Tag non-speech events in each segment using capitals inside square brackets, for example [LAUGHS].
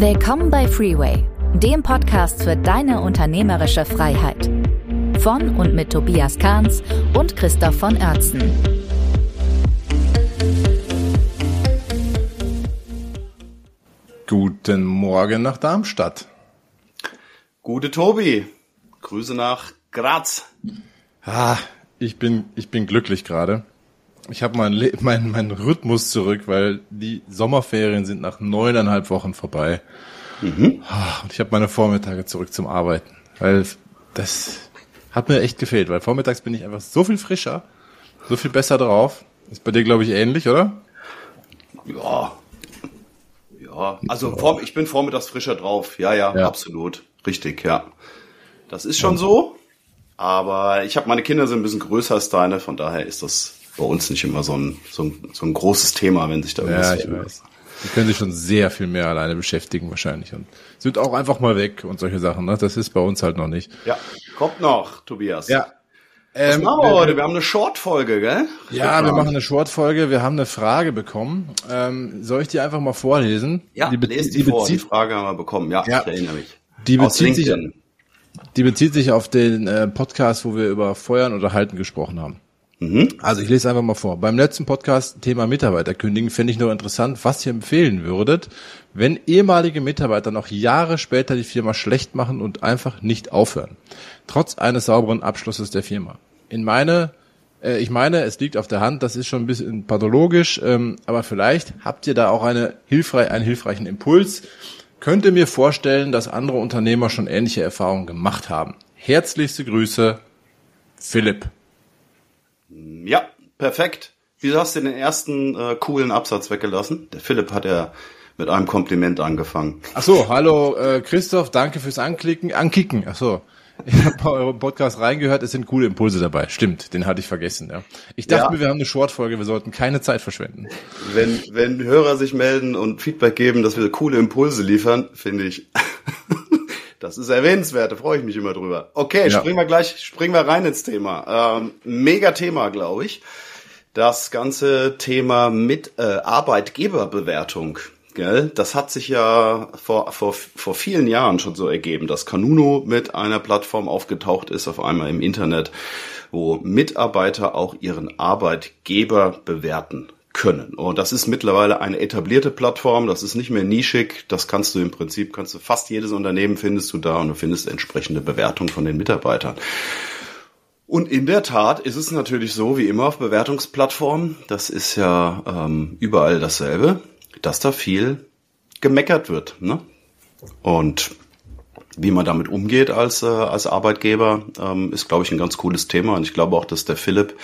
Willkommen bei Freeway, dem Podcast für deine unternehmerische Freiheit. Von und mit Tobias Kahns und Christoph von Oertzen. Guten Morgen nach Darmstadt. Gute Tobi. Grüße nach Graz. Ah, ich bin, ich bin glücklich gerade. Ich habe meinen mein, mein Rhythmus zurück, weil die Sommerferien sind nach neuneinhalb Wochen vorbei. Mhm. Ah, und ich habe meine Vormittage zurück zum Arbeiten, weil das hat mir echt gefehlt, weil vormittags bin ich einfach so viel frischer, so viel besser drauf. Ist bei dir, glaube ich, ähnlich, oder? Ja. Ja, also vor, ich bin vormittags frischer drauf. Ja, ja, ja, absolut. Richtig, ja. Das ist schon so. Aber ich habe meine Kinder sind ein bisschen größer als deine, von daher ist das bei uns nicht immer so ein, so ein, so ein großes Thema, wenn sich da irgendwas Ja, ich weiß. Die können sich schon sehr viel mehr alleine beschäftigen wahrscheinlich und sind auch einfach mal weg und solche Sachen. Ne? Das ist bei uns halt noch nicht. Ja, kommt noch, Tobias. Ja. Was ähm, machen wir heute? Wir haben eine Short-Folge, gell? Ja, wir machen eine Short-Folge. Wir haben eine Frage bekommen. Ähm, soll ich die einfach mal vorlesen? Ja, die lest die, die vor. Die Frage haben wir bekommen. Ja, ja. ich erinnere mich. Die bezieht sich, die bezieht sich auf den äh, Podcast, wo wir über Feuern oder Halten gesprochen haben. Mhm. Also ich lese einfach mal vor. Beim letzten Podcast Thema Mitarbeiter kündigen fände ich nur interessant, was ihr empfehlen würdet, wenn ehemalige Mitarbeiter noch Jahre später die Firma schlecht machen und einfach nicht aufhören. Trotz eines sauberen Abschlusses der Firma. In meine, äh, ich meine, es liegt auf der Hand, das ist schon ein bisschen pathologisch, ähm, aber vielleicht habt ihr da auch eine hilfreich, einen hilfreichen Impuls. Könnte mir vorstellen, dass andere Unternehmer schon ähnliche Erfahrungen gemacht haben. Herzlichste Grüße, Philipp. Ja, perfekt. Wieso hast du den ersten äh, coolen Absatz weggelassen? Der Philipp hat ja mit einem Kompliment angefangen. Ach so, hallo äh, Christoph, danke fürs Anklicken, Ankicken. Ach so. [LAUGHS] Ich habe bei eurem Podcast reingehört, es sind coole Impulse dabei. Stimmt, den hatte ich vergessen. Ja. Ich dachte ja. mir, wir haben eine Short-Folge, wir sollten keine Zeit verschwenden. Wenn, wenn Hörer sich melden und Feedback geben, dass wir coole Impulse liefern, finde ich, [LAUGHS] das ist erwähnenswert, da freue ich mich immer drüber. Okay, ja. springen wir gleich, springen wir rein ins Thema. Ähm, mega Thema, glaube ich. Das ganze Thema mit äh, Arbeitgeberbewertung. Gell? Das hat sich ja vor, vor, vor vielen Jahren schon so ergeben, dass Kanuno mit einer Plattform aufgetaucht ist, auf einmal im Internet, wo Mitarbeiter auch ihren Arbeitgeber bewerten können. Und das ist mittlerweile eine etablierte Plattform, das ist nicht mehr nischig, das kannst du im Prinzip, kannst du fast jedes Unternehmen findest du da und du findest entsprechende Bewertungen von den Mitarbeitern. Und in der Tat ist es natürlich so, wie immer auf Bewertungsplattformen, das ist ja ähm, überall dasselbe, dass da viel gemeckert wird. Ne? Und wie man damit umgeht als, äh, als Arbeitgeber, ähm, ist, glaube ich, ein ganz cooles Thema. Und ich glaube auch, dass der Philipp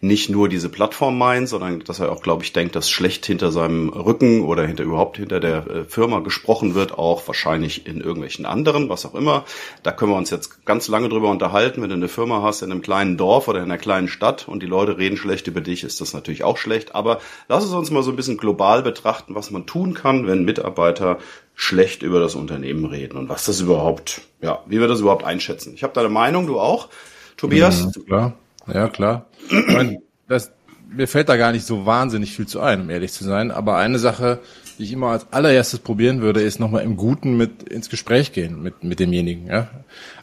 nicht nur diese Plattform meint, sondern dass er auch, glaube ich, denkt, dass schlecht hinter seinem Rücken oder hinter überhaupt hinter der äh, Firma gesprochen wird, auch wahrscheinlich in irgendwelchen anderen, was auch immer. Da können wir uns jetzt ganz lange drüber unterhalten. Wenn du eine Firma hast in einem kleinen Dorf oder in einer kleinen Stadt und die Leute reden schlecht über dich, ist das natürlich auch schlecht. Aber lass es uns mal so ein bisschen global betrachten, was man tun kann, wenn Mitarbeiter schlecht über das Unternehmen reden und was das überhaupt, ja, wie wir das überhaupt einschätzen. Ich habe deine Meinung, du auch, Tobias? Ja, klar. Ja, klar. Meine, das, mir fällt da gar nicht so wahnsinnig viel zu ein, um ehrlich zu sein. Aber eine Sache, ich immer als allererstes probieren würde, ist nochmal im Guten mit ins Gespräch gehen mit, mit demjenigen. Ja?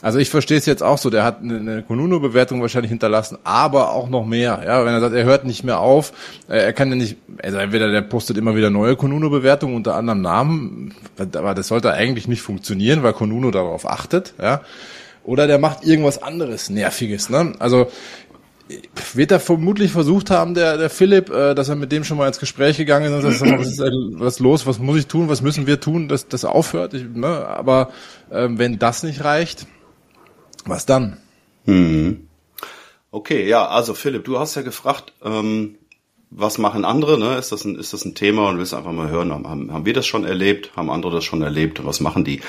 Also ich verstehe es jetzt auch so, der hat eine, eine Konuno-Bewertung wahrscheinlich hinterlassen, aber auch noch mehr. Ja, wenn er sagt, er hört nicht mehr auf, äh, er kann ja nicht, also entweder der postet immer wieder neue Konuno-Bewertungen unter anderem Namen, aber das sollte eigentlich nicht funktionieren, weil Konuno darauf achtet. Ja oder der macht irgendwas anderes Nerviges. Ne? Also wird er vermutlich versucht haben, der, der Philipp, äh, dass er mit dem schon mal ins Gespräch gegangen ist und sagt, was ist was los, was muss ich tun, was müssen wir tun, dass das aufhört. Ich, ne? Aber ähm, wenn das nicht reicht, was dann? Hm. Okay, ja, also Philipp, du hast ja gefragt, ähm, was machen andere, ne? Ist das ein, ist das ein Thema und willst einfach mal hören, haben, haben wir das schon erlebt, haben andere das schon erlebt was machen die?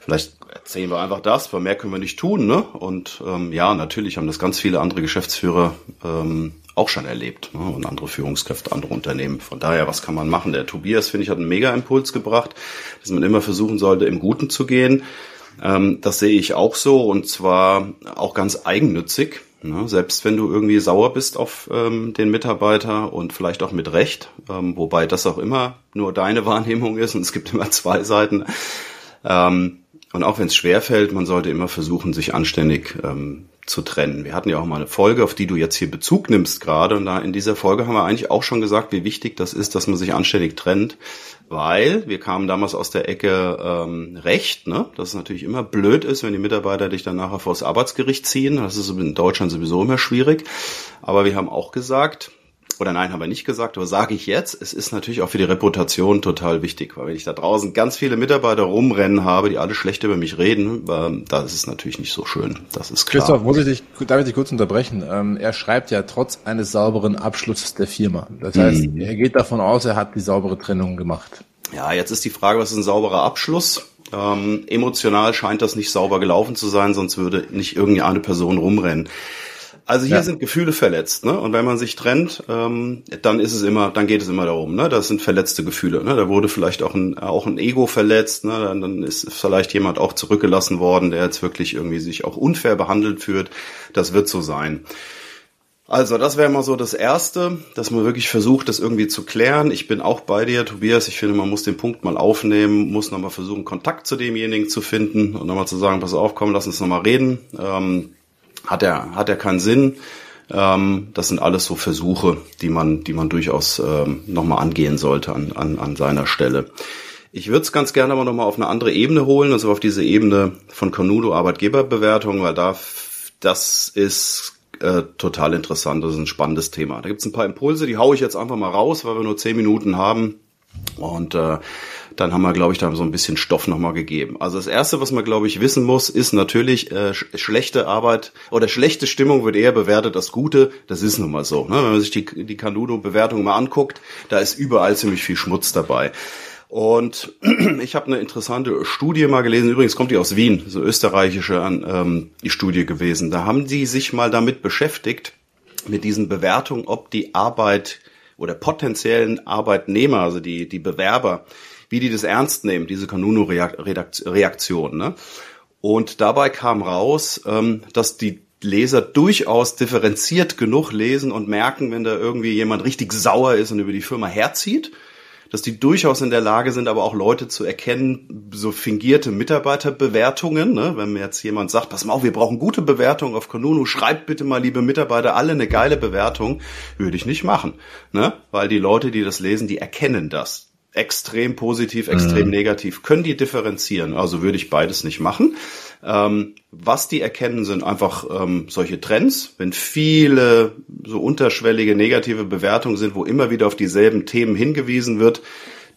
Vielleicht erzählen wir einfach das, weil mehr können wir nicht tun, ne? Und ähm, ja, natürlich haben das ganz viele andere Geschäftsführer ähm, auch schon erlebt ne? und andere Führungskräfte, andere Unternehmen. Von daher, was kann man machen? Der Tobias, finde ich, hat einen Mega-Impuls gebracht, dass man immer versuchen sollte, im Guten zu gehen. Ähm, das sehe ich auch so und zwar auch ganz eigennützig Ne? Selbst wenn du irgendwie sauer bist auf ähm, den Mitarbeiter und vielleicht auch mit Recht, ähm, wobei das auch immer nur deine [LAUGHS] Wahrnehmung ist und es gibt immer zwei Seiten. Ähm, und auch wenn es schwerfällt, man sollte immer versuchen, sich anständig ähm, zu trennen. Wir hatten ja auch mal eine Folge, auf die du jetzt hier Bezug nimmst gerade. Und da in dieser Folge haben wir eigentlich auch schon gesagt, wie wichtig das ist, dass man sich anständig trennt. Weil wir kamen damals aus der Ecke ähm, Recht, ne? dass es natürlich immer blöd ist, wenn die Mitarbeiter dich dann nachher vor das Arbeitsgericht ziehen. Das ist in Deutschland sowieso immer schwierig. Aber wir haben auch gesagt, oder nein, haben wir nicht gesagt, aber sage ich jetzt, es ist natürlich auch für die Reputation total wichtig, weil wenn ich da draußen ganz viele Mitarbeiter rumrennen habe, die alle schlecht über mich reden, ähm, da ist es natürlich nicht so schön. Das ist klar. Christoph, muss ich dich, darf ich dich kurz unterbrechen? Ähm, er schreibt ja trotz eines sauberen Abschlusses der Firma. Das heißt, mhm. er geht davon aus, er hat die saubere Trennung gemacht. Ja, jetzt ist die Frage, was ist ein sauberer Abschluss? Ähm, emotional scheint das nicht sauber gelaufen zu sein, sonst würde nicht irgendeine Person rumrennen. Also hier ja. sind Gefühle verletzt, ne? Und wenn man sich trennt, ähm, dann ist es immer, dann geht es immer darum, ne? Das sind verletzte Gefühle, ne? Da wurde vielleicht auch ein auch ein Ego verletzt, ne? Dann, dann ist vielleicht jemand auch zurückgelassen worden, der jetzt wirklich irgendwie sich auch unfair behandelt fühlt. Das wird so sein. Also, das wäre mal so das Erste, dass man wirklich versucht, das irgendwie zu klären. Ich bin auch bei dir, Tobias. Ich finde, man muss den Punkt mal aufnehmen, muss nochmal versuchen, Kontakt zu demjenigen zu finden und nochmal zu sagen, pass auf, komm, lass uns nochmal reden. Ähm, hat er, hat er keinen Sinn. Ähm, das sind alles so Versuche, die man, die man durchaus ähm, nochmal angehen sollte an, an, an seiner Stelle. Ich würde es ganz gerne aber nochmal auf eine andere Ebene holen, also auf diese Ebene von Conudo Arbeitgeberbewertung, weil da das ist äh, total interessant, das ist ein spannendes Thema. Da gibt es ein paar Impulse, die haue ich jetzt einfach mal raus, weil wir nur zehn Minuten haben. Und äh, dann haben wir, glaube ich, da so ein bisschen Stoff nochmal gegeben. Also das Erste, was man, glaube ich, wissen muss, ist natürlich, äh, sch schlechte Arbeit oder schlechte Stimmung wird eher bewertet als gute. Das ist nun mal so. Ne? Wenn man sich die, die Canudo-Bewertung mal anguckt, da ist überall ziemlich viel Schmutz dabei. Und [CLEARS THROAT] ich habe eine interessante Studie mal gelesen, übrigens kommt die aus Wien, so österreichische ähm, die Studie gewesen. Da haben die sich mal damit beschäftigt, mit diesen Bewertungen, ob die Arbeit oder potenziellen Arbeitnehmer, also die, die Bewerber, wie die das ernst nehmen, diese Kanunu-Reaktion. Ne? Und dabei kam raus, ähm, dass die Leser durchaus differenziert genug lesen und merken, wenn da irgendwie jemand richtig sauer ist und über die Firma herzieht, dass die durchaus in der Lage sind, aber auch Leute zu erkennen, so fingierte Mitarbeiterbewertungen. Ne? Wenn mir jetzt jemand sagt, pass mal auf, wir brauchen gute Bewertungen auf Konunu, schreibt bitte mal, liebe Mitarbeiter, alle eine geile Bewertung, würde ich nicht machen. Ne? Weil die Leute, die das lesen, die erkennen das extrem positiv, extrem mhm. negativ, können die differenzieren. Also würde ich beides nicht machen. Ähm, was die erkennen, sind einfach ähm, solche Trends. Wenn viele so unterschwellige negative Bewertungen sind, wo immer wieder auf dieselben Themen hingewiesen wird,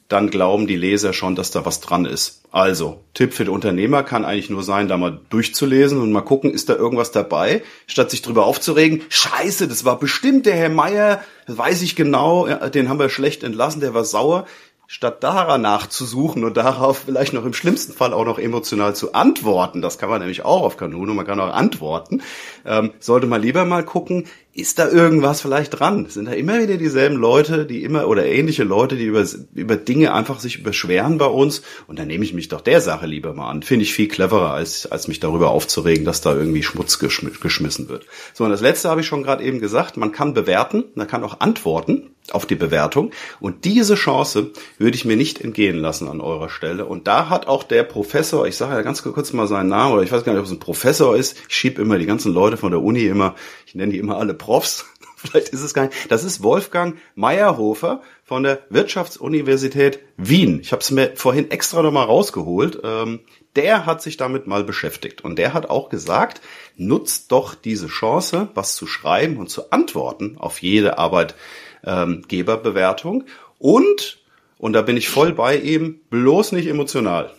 dann glauben die Leser schon, dass da was dran ist. Also, Tipp für den Unternehmer kann eigentlich nur sein, da mal durchzulesen und mal gucken, ist da irgendwas dabei, statt sich drüber aufzuregen. Scheiße, das war bestimmt der Herr Meier, weiß ich genau, den haben wir schlecht entlassen, der war sauer statt daran nachzusuchen und darauf vielleicht noch im schlimmsten Fall auch noch emotional zu antworten, das kann man nämlich auch auf Kanone, man kann auch antworten, ähm, sollte man lieber mal gucken, ist da irgendwas vielleicht dran? Sind da immer wieder dieselben Leute, die immer oder ähnliche Leute, die über, über Dinge einfach sich überschweren bei uns? Und dann nehme ich mich doch der Sache lieber mal an. Finde ich viel cleverer, als, als mich darüber aufzuregen, dass da irgendwie Schmutz geschm geschmissen wird. So, und das letzte habe ich schon gerade eben gesagt. Man kann bewerten, man kann auch antworten auf die Bewertung. Und diese Chance würde ich mir nicht entgehen lassen an eurer Stelle. Und da hat auch der Professor, ich sage ja ganz kurz mal seinen Namen, oder ich weiß gar nicht, ob es ein Professor ist. Ich schiebe immer die ganzen Leute von der Uni immer, ich nenne die immer alle Profs. [LAUGHS] Vielleicht ist es gar nicht. Das ist Wolfgang Meyerhofer von der Wirtschaftsuniversität Wien. Ich habe es mir vorhin extra nochmal rausgeholt. Ähm, der hat sich damit mal beschäftigt und der hat auch gesagt, nutzt doch diese Chance, was zu schreiben und zu antworten auf jede Arbeitgeberbewertung und, und da bin ich voll bei ihm, bloß nicht emotional.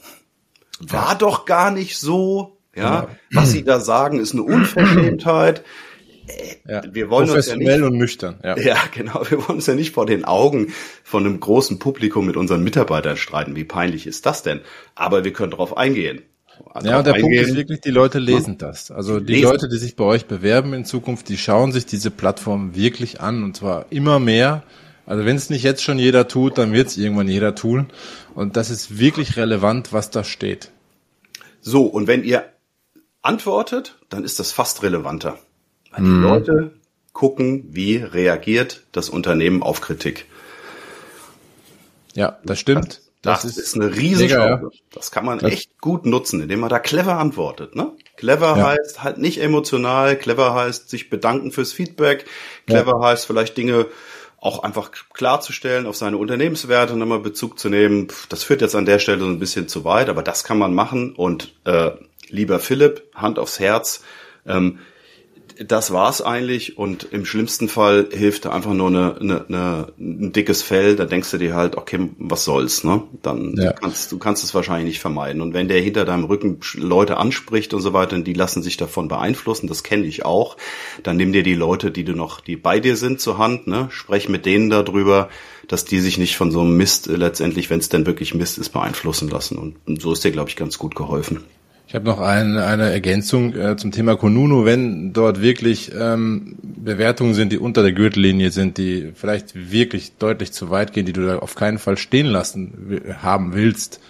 War doch gar nicht so, ja. Was Sie da sagen, ist eine [CLEARS THROAT] Unverschämtheit. Ja, wir wollen uns ja nicht, und nüchtern. Ja. [LAUGHS] ja, genau. Wir wollen uns ja nicht vor den Augen von einem großen Publikum mit unseren Mitarbeitern streiten. Wie peinlich ist das denn? Aber wir können darauf eingehen. Ja, und der eingehen. Punkt ist wirklich, die Leute lesen das. Also die lesen. Leute, die sich bei euch bewerben in Zukunft, die schauen sich diese Plattform wirklich an und zwar immer mehr. Also wenn es nicht jetzt schon jeder tut, dann wird es irgendwann jeder tun. Und das ist wirklich relevant, was da steht. So, und wenn ihr antwortet, dann ist das fast relevanter. Weil die mhm. Leute gucken, wie reagiert das Unternehmen auf Kritik. Ja, das stimmt. Das, das ist, ist, eine Riesenchance. Ja. Das kann man das echt gut nutzen, indem man da clever antwortet. Ne? Clever ja. heißt halt nicht emotional, clever heißt sich bedanken fürs Feedback, clever ja. heißt vielleicht Dinge auch einfach klarzustellen, auf seine Unternehmenswerte nochmal Bezug zu nehmen. Das führt jetzt an der Stelle so ein bisschen zu weit, aber das kann man machen. Und äh, lieber Philipp, Hand aufs Herz, ähm, das war's eigentlich und im schlimmsten Fall hilft einfach nur eine, eine, eine, ein dickes Fell, da denkst du dir halt, okay, was soll's, ne? Dann ja. du kannst du kannst es wahrscheinlich nicht vermeiden. Und wenn der hinter deinem Rücken Leute anspricht und so weiter, die lassen sich davon beeinflussen, das kenne ich auch, dann nimm dir die Leute, die du noch, die bei dir sind, zur Hand, ne? Sprech mit denen darüber, dass die sich nicht von so einem Mist äh, letztendlich, wenn es denn wirklich Mist ist, beeinflussen lassen. Und, und so ist dir, glaube ich, ganz gut geholfen. Ich habe noch ein, eine Ergänzung äh, zum Thema Konunu. Wenn dort wirklich ähm, Bewertungen sind, die unter der Gürtellinie sind, die vielleicht wirklich deutlich zu weit gehen, die du da auf keinen Fall stehen lassen haben willst,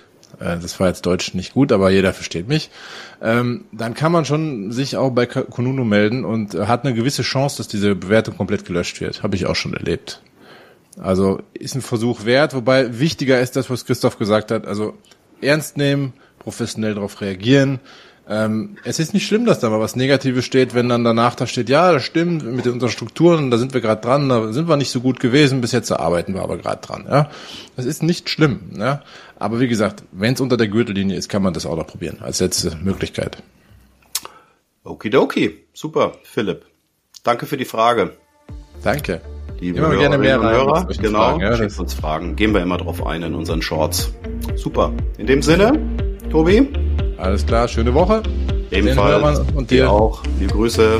äh, das war jetzt Deutsch nicht gut, aber jeder versteht mich, ähm, dann kann man schon sich auch bei Konunu melden und äh, hat eine gewisse Chance, dass diese Bewertung komplett gelöscht wird. Habe ich auch schon erlebt. Also ist ein Versuch wert, wobei wichtiger ist das, was Christoph gesagt hat. Also ernst nehmen, professionell darauf reagieren. Ähm, es ist nicht schlimm, dass da mal was Negatives steht, wenn dann danach da steht, ja, das stimmt, mit unseren Strukturen, da sind wir gerade dran, da sind wir nicht so gut gewesen, bis jetzt arbeiten wir aber gerade dran. Ja, Das ist nicht schlimm. Ja? Aber wie gesagt, wenn es unter der Gürtellinie ist, kann man das auch noch probieren, als letzte Möglichkeit. Okidoki, super, Philipp. Danke für die Frage. Danke. Liebe immer gerne mehr Hörer, genau, Fragen, ja, schickt uns Fragen. Gehen wir immer drauf ein in unseren Shorts. Super. In dem Sinne, Tobi? Alles klar, schöne Woche. Ebenfalls. Und dir auch. Liebe Grüße.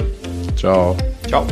Ciao. Ciao.